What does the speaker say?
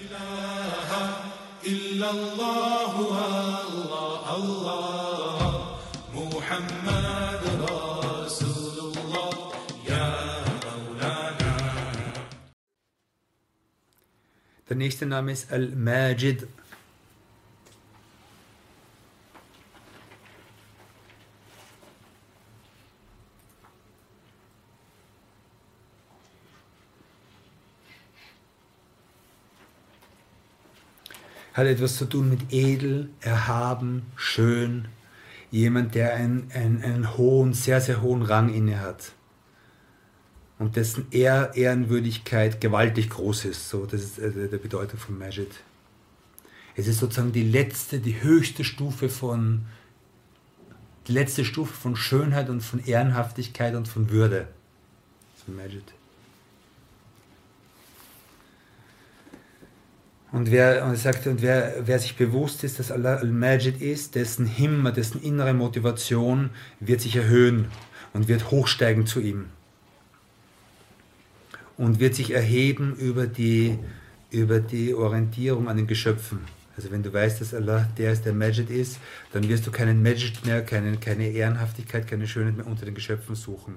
إله إلا الله الله الله. محمد رسول الله. يا مولانا. Der nächste Name ist Al-Majid. Hat etwas zu tun mit edel, erhaben, schön. Jemand, der einen, einen, einen hohen, sehr, sehr hohen Rang innehat und dessen Ehr, Ehrenwürdigkeit gewaltig groß ist. So, das ist äh, der Bedeutung von Majid. Es ist sozusagen die letzte, die höchste Stufe von die letzte Stufe von Schönheit und von Ehrenhaftigkeit und von Würde. Ist Majid. Und wer, und sagt, und wer, wer sich bewusst ist, dass Allah al-Majid ist, dessen Himmer, dessen innere Motivation wird sich erhöhen und wird hochsteigen zu ihm und wird sich erheben über die, über die Orientierung an den Geschöpfen. Also wenn du weißt, dass Allah der ist, der Majid ist, dann wirst du keinen Majid mehr, keine, keine Ehrenhaftigkeit, keine Schönheit mehr unter den Geschöpfen suchen.